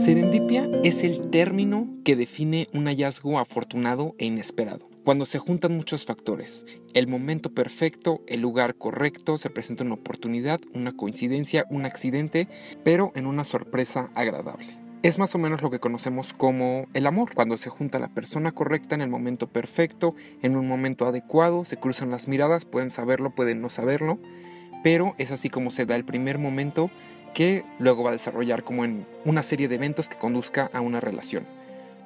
Serendipia es el término que define un hallazgo afortunado e inesperado. Cuando se juntan muchos factores, el momento perfecto, el lugar correcto, se presenta una oportunidad, una coincidencia, un accidente, pero en una sorpresa agradable. Es más o menos lo que conocemos como el amor, cuando se junta la persona correcta en el momento perfecto, en un momento adecuado, se cruzan las miradas, pueden saberlo, pueden no saberlo, pero es así como se da el primer momento que luego va a desarrollar como en una serie de eventos que conduzca a una relación.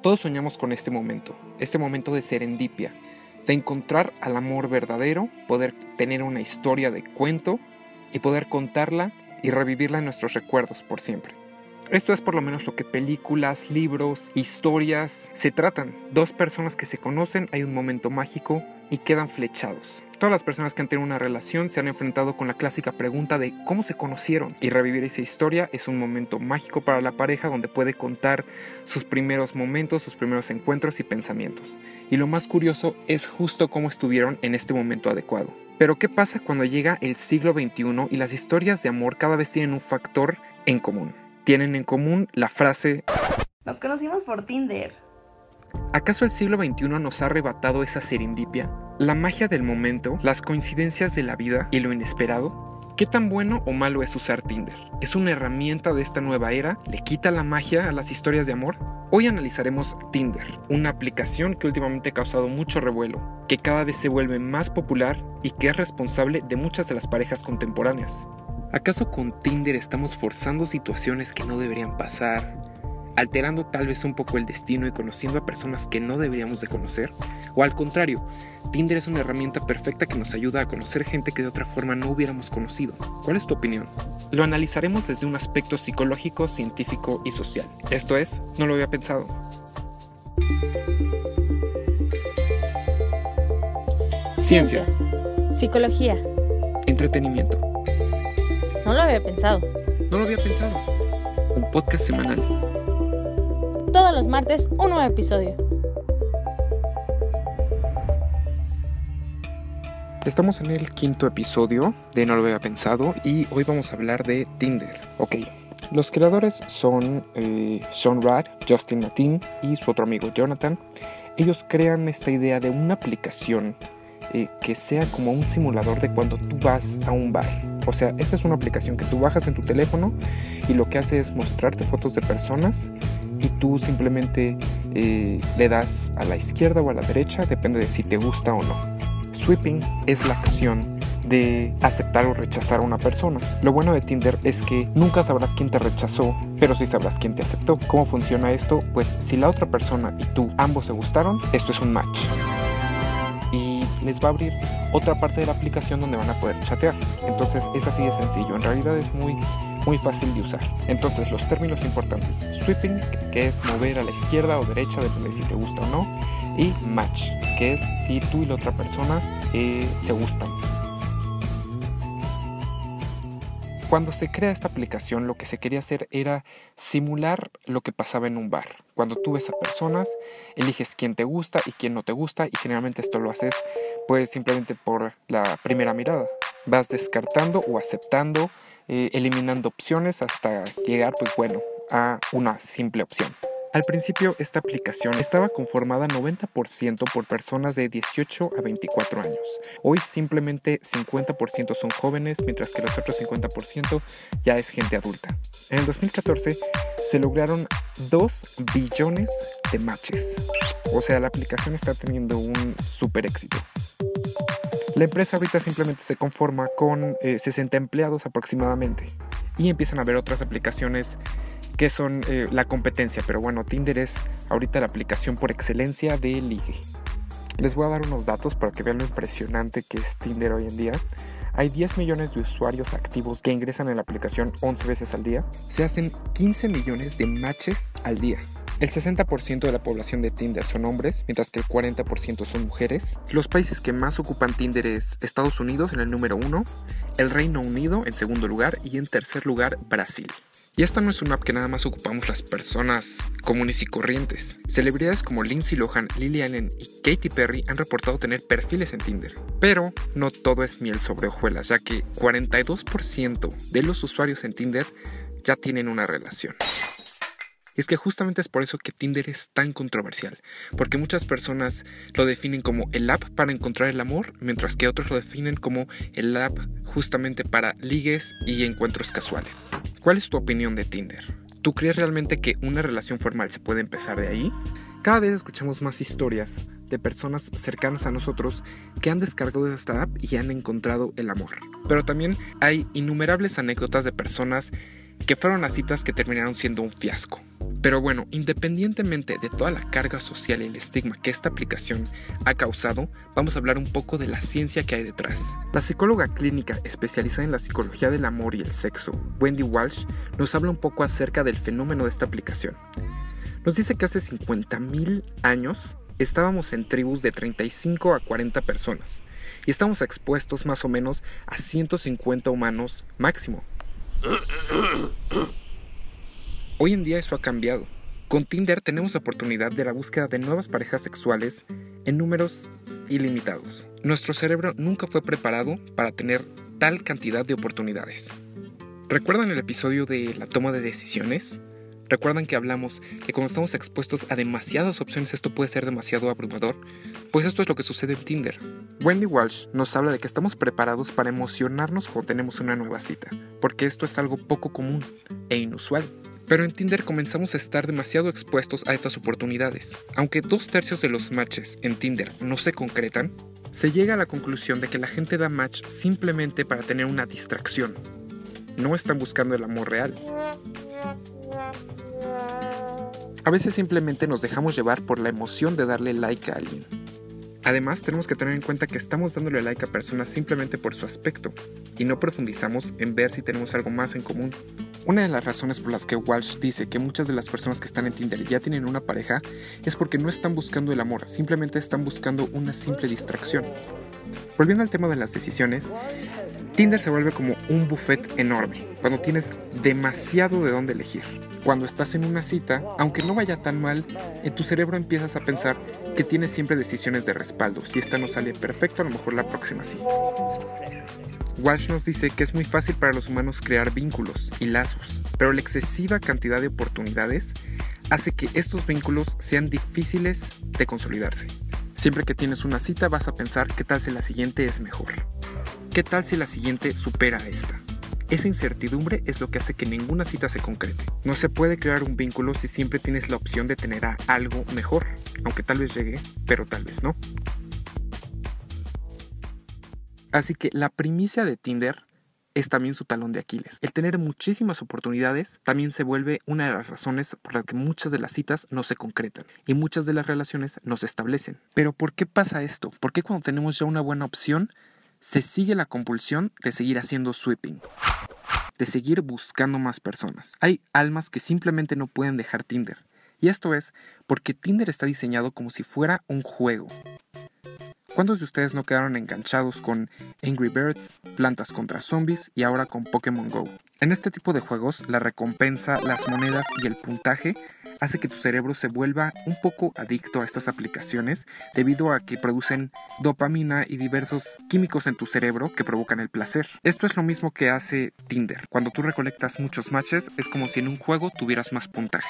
Todos soñamos con este momento, este momento de serendipia, de encontrar al amor verdadero, poder tener una historia de cuento y poder contarla y revivirla en nuestros recuerdos por siempre. Esto es por lo menos lo que películas, libros, historias se tratan. Dos personas que se conocen, hay un momento mágico y quedan flechados. Todas las personas que han tenido una relación se han enfrentado con la clásica pregunta de cómo se conocieron y revivir esa historia es un momento mágico para la pareja donde puede contar sus primeros momentos, sus primeros encuentros y pensamientos. Y lo más curioso es justo cómo estuvieron en este momento adecuado. Pero ¿qué pasa cuando llega el siglo XXI y las historias de amor cada vez tienen un factor en común? Tienen en común la frase Nos conocimos por Tinder. ¿Acaso el siglo XXI nos ha arrebatado esa serendipia? ¿La magia del momento? ¿Las coincidencias de la vida y lo inesperado? ¿Qué tan bueno o malo es usar Tinder? ¿Es una herramienta de esta nueva era? ¿Le quita la magia a las historias de amor? Hoy analizaremos Tinder, una aplicación que últimamente ha causado mucho revuelo, que cada vez se vuelve más popular y que es responsable de muchas de las parejas contemporáneas. ¿Acaso con Tinder estamos forzando situaciones que no deberían pasar? Alterando tal vez un poco el destino y conociendo a personas que no deberíamos de conocer? ¿O al contrario, Tinder es una herramienta perfecta que nos ayuda a conocer gente que de otra forma no hubiéramos conocido? ¿Cuál es tu opinión? Lo analizaremos desde un aspecto psicológico, científico y social. Esto es, no lo había pensado. Ciencia. Psicología. Entretenimiento. No lo había pensado. No lo había pensado. Un podcast semanal. Todos los martes un nuevo episodio. Estamos en el quinto episodio de No lo había pensado y hoy vamos a hablar de Tinder. Ok, los creadores son eh, Sean Rad, Justin Matin y su otro amigo Jonathan. Ellos crean esta idea de una aplicación eh, que sea como un simulador de cuando tú vas a un bar. O sea, esta es una aplicación que tú bajas en tu teléfono y lo que hace es mostrarte fotos de personas y tú simplemente eh, le das a la izquierda o a la derecha, depende de si te gusta o no. Sweeping es la acción de aceptar o rechazar a una persona. Lo bueno de Tinder es que nunca sabrás quién te rechazó, pero sí sabrás quién te aceptó. ¿Cómo funciona esto? Pues si la otra persona y tú ambos se gustaron, esto es un match. Y les va a abrir otra parte de la aplicación donde van a poder chatear. Entonces es así de sencillo. En realidad es muy muy fácil de usar. Entonces los términos importantes, sweeping, que es mover a la izquierda o derecha, depende de si te gusta o no, y match, que es si tú y la otra persona eh, se gustan. Cuando se crea esta aplicación, lo que se quería hacer era simular lo que pasaba en un bar. Cuando tú ves a personas, eliges quién te gusta y quién no te gusta, y generalmente esto lo haces pues simplemente por la primera mirada. Vas descartando o aceptando eh, eliminando opciones hasta llegar, pues bueno, a una simple opción. Al principio esta aplicación estaba conformada 90% por personas de 18 a 24 años. Hoy simplemente 50% son jóvenes, mientras que los otros 50% ya es gente adulta. En el 2014 se lograron 2 billones de matches. O sea, la aplicación está teniendo un super éxito. La empresa ahorita simplemente se conforma con 60 eh, empleados aproximadamente y empiezan a ver otras aplicaciones que son eh, la competencia, pero bueno, Tinder es ahorita la aplicación por excelencia de ligue. Les voy a dar unos datos para que vean lo impresionante que es Tinder hoy en día. Hay 10 millones de usuarios activos que ingresan en la aplicación 11 veces al día. Se hacen 15 millones de matches al día. El 60% de la población de Tinder son hombres, mientras que el 40% son mujeres. Los países que más ocupan Tinder es Estados Unidos en el número 1, el Reino Unido en segundo lugar y en tercer lugar Brasil. Y esta no es una app que nada más ocupamos las personas comunes y corrientes. Celebridades como Lindsay Lohan, Lily Allen y Katy Perry han reportado tener perfiles en Tinder. Pero no todo es miel sobre hojuelas, ya que 42% de los usuarios en Tinder ya tienen una relación. Y es que justamente es por eso que Tinder es tan controversial, porque muchas personas lo definen como el app para encontrar el amor, mientras que otros lo definen como el app justamente para ligues y encuentros casuales. ¿Cuál es tu opinión de Tinder? ¿Tú crees realmente que una relación formal se puede empezar de ahí? Cada vez escuchamos más historias de personas cercanas a nosotros que han descargado esta app y han encontrado el amor. Pero también hay innumerables anécdotas de personas que fueron a citas que terminaron siendo un fiasco. Pero bueno, independientemente de toda la carga social y el estigma que esta aplicación ha causado, vamos a hablar un poco de la ciencia que hay detrás. La psicóloga clínica especializada en la psicología del amor y el sexo, Wendy Walsh, nos habla un poco acerca del fenómeno de esta aplicación. Nos dice que hace 50.000 años estábamos en tribus de 35 a 40 personas y estamos expuestos más o menos a 150 humanos máximo. Hoy en día eso ha cambiado. Con Tinder tenemos la oportunidad de la búsqueda de nuevas parejas sexuales en números ilimitados. Nuestro cerebro nunca fue preparado para tener tal cantidad de oportunidades. ¿Recuerdan el episodio de la toma de decisiones? ¿Recuerdan que hablamos que cuando estamos expuestos a demasiadas opciones esto puede ser demasiado abrumador? Pues esto es lo que sucede en Tinder. Wendy Walsh nos habla de que estamos preparados para emocionarnos cuando tenemos una nueva cita, porque esto es algo poco común e inusual. Pero en Tinder comenzamos a estar demasiado expuestos a estas oportunidades. Aunque dos tercios de los matches en Tinder no se concretan, se llega a la conclusión de que la gente da match simplemente para tener una distracción. No están buscando el amor real. A veces simplemente nos dejamos llevar por la emoción de darle like a alguien. Además, tenemos que tener en cuenta que estamos dándole like a personas simplemente por su aspecto y no profundizamos en ver si tenemos algo más en común. Una de las razones por las que Walsh dice que muchas de las personas que están en Tinder ya tienen una pareja es porque no están buscando el amor, simplemente están buscando una simple distracción. Volviendo al tema de las decisiones, Tinder se vuelve como un buffet enorme, cuando tienes demasiado de dónde elegir. Cuando estás en una cita, aunque no vaya tan mal, en tu cerebro empiezas a pensar que tienes siempre decisiones de respaldo. Si esta no sale perfecto, a lo mejor la próxima sí. Walsh nos dice que es muy fácil para los humanos crear vínculos y lazos, pero la excesiva cantidad de oportunidades hace que estos vínculos sean difíciles de consolidarse. Siempre que tienes una cita vas a pensar qué tal si la siguiente es mejor. ¿Qué tal si la siguiente supera a esta? Esa incertidumbre es lo que hace que ninguna cita se concrete. No se puede crear un vínculo si siempre tienes la opción de tener algo mejor, aunque tal vez llegue, pero tal vez no. Así que la primicia de Tinder es también su talón de Aquiles. El tener muchísimas oportunidades también se vuelve una de las razones por las que muchas de las citas no se concretan y muchas de las relaciones no se establecen. Pero ¿por qué pasa esto? ¿Por qué cuando tenemos ya una buena opción se sigue la compulsión de seguir haciendo sweeping? De seguir buscando más personas. Hay almas que simplemente no pueden dejar Tinder. Y esto es porque Tinder está diseñado como si fuera un juego. ¿Cuántos de ustedes no quedaron enganchados con Angry Birds, Plantas contra Zombies y ahora con Pokémon Go? En este tipo de juegos, la recompensa, las monedas y el puntaje hace que tu cerebro se vuelva un poco adicto a estas aplicaciones debido a que producen dopamina y diversos químicos en tu cerebro que provocan el placer. Esto es lo mismo que hace Tinder. Cuando tú recolectas muchos matches es como si en un juego tuvieras más puntaje.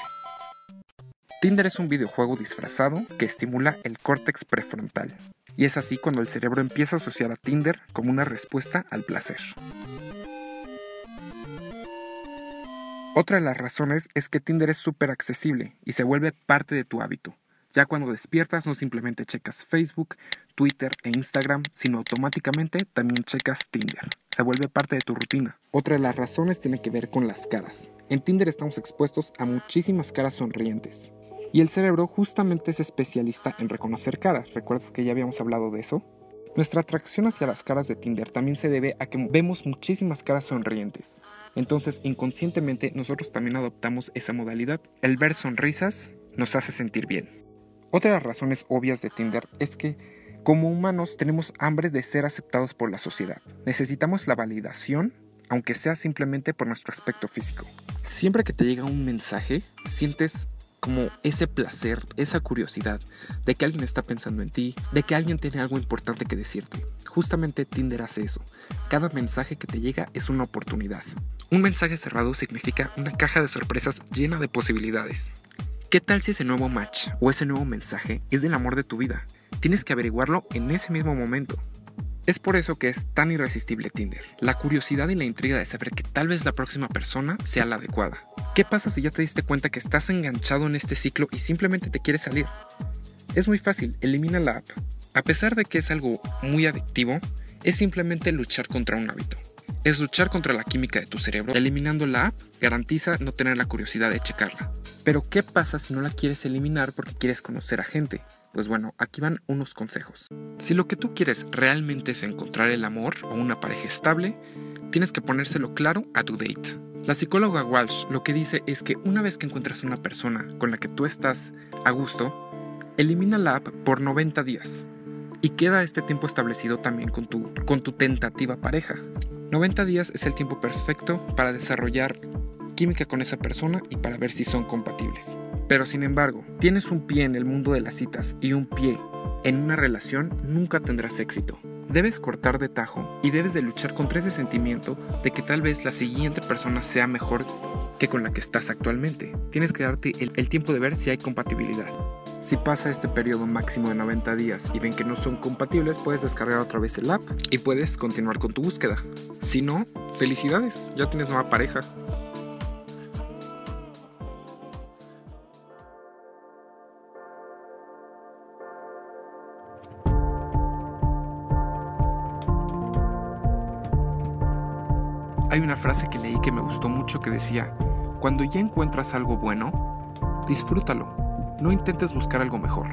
Tinder es un videojuego disfrazado que estimula el córtex prefrontal. Y es así cuando el cerebro empieza a asociar a Tinder como una respuesta al placer. Otra de las razones es que Tinder es súper accesible y se vuelve parte de tu hábito. Ya cuando despiertas no simplemente checas Facebook, Twitter e Instagram, sino automáticamente también checas Tinder. Se vuelve parte de tu rutina. Otra de las razones tiene que ver con las caras. En Tinder estamos expuestos a muchísimas caras sonrientes. Y el cerebro justamente es especialista en reconocer caras. ¿Recuerdas que ya habíamos hablado de eso? Nuestra atracción hacia las caras de Tinder también se debe a que vemos muchísimas caras sonrientes. Entonces, inconscientemente, nosotros también adoptamos esa modalidad. El ver sonrisas nos hace sentir bien. Otra de las razones obvias de Tinder es que como humanos tenemos hambre de ser aceptados por la sociedad. Necesitamos la validación, aunque sea simplemente por nuestro aspecto físico. Siempre que te llega un mensaje, sientes como ese placer, esa curiosidad de que alguien está pensando en ti, de que alguien tiene algo importante que decirte. Justamente Tinder hace eso. Cada mensaje que te llega es una oportunidad. Un mensaje cerrado significa una caja de sorpresas llena de posibilidades. ¿Qué tal si ese nuevo match o ese nuevo mensaje es del amor de tu vida? Tienes que averiguarlo en ese mismo momento. Es por eso que es tan irresistible Tinder. La curiosidad y la intriga de saber que tal vez la próxima persona sea la adecuada. ¿Qué pasa si ya te diste cuenta que estás enganchado en este ciclo y simplemente te quieres salir? Es muy fácil, elimina la app. A pesar de que es algo muy adictivo, es simplemente luchar contra un hábito. Es luchar contra la química de tu cerebro. Eliminando la app garantiza no tener la curiosidad de checarla. Pero ¿qué pasa si no la quieres eliminar porque quieres conocer a gente? Pues bueno, aquí van unos consejos. Si lo que tú quieres realmente es encontrar el amor o una pareja estable, tienes que ponérselo claro a tu date. La psicóloga Walsh lo que dice es que una vez que encuentras una persona con la que tú estás a gusto, elimina la app por 90 días y queda este tiempo establecido también con tu, con tu tentativa pareja. 90 días es el tiempo perfecto para desarrollar química con esa persona y para ver si son compatibles. Pero sin embargo, tienes un pie en el mundo de las citas y un pie en una relación, nunca tendrás éxito. Debes cortar de tajo y debes de luchar contra ese sentimiento de que tal vez la siguiente persona sea mejor que con la que estás actualmente. Tienes que darte el, el tiempo de ver si hay compatibilidad. Si pasa este periodo máximo de 90 días y ven que no son compatibles, puedes descargar otra vez el app y puedes continuar con tu búsqueda. Si no, felicidades, ya tienes nueva pareja. Hay una frase que leí que me gustó mucho que decía, cuando ya encuentras algo bueno, disfrútalo, no intentes buscar algo mejor.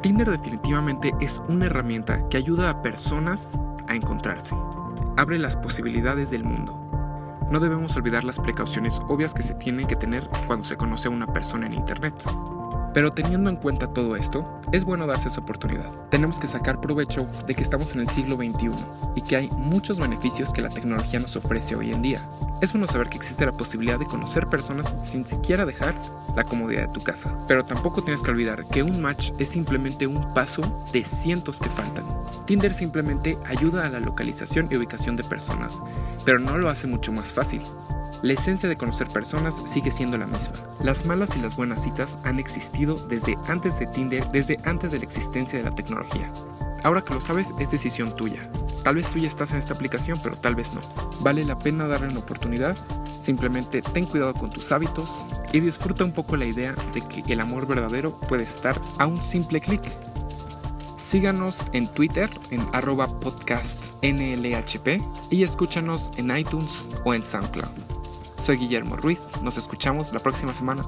Tinder definitivamente es una herramienta que ayuda a personas a encontrarse. Abre las posibilidades del mundo. No debemos olvidar las precauciones obvias que se tienen que tener cuando se conoce a una persona en Internet. Pero teniendo en cuenta todo esto, es bueno darse esa oportunidad. Tenemos que sacar provecho de que estamos en el siglo XXI y que hay muchos beneficios que la tecnología nos ofrece hoy en día. Es bueno saber que existe la posibilidad de conocer personas sin siquiera dejar la comodidad de tu casa. Pero tampoco tienes que olvidar que un match es simplemente un paso de cientos que faltan. Tinder simplemente ayuda a la localización y ubicación de personas, pero no lo hace mucho más fácil. La esencia de conocer personas sigue siendo la misma. Las malas y las buenas citas han existido desde antes de Tinder, desde antes de la existencia de la tecnología. Ahora que lo sabes, es decisión tuya. Tal vez tú ya estás en esta aplicación, pero tal vez no. Vale la pena darle una Simplemente ten cuidado con tus hábitos y disfruta un poco la idea de que el amor verdadero puede estar a un simple clic. Síganos en Twitter en arroba podcast y escúchanos en iTunes o en SoundCloud. Soy Guillermo Ruiz, nos escuchamos la próxima semana.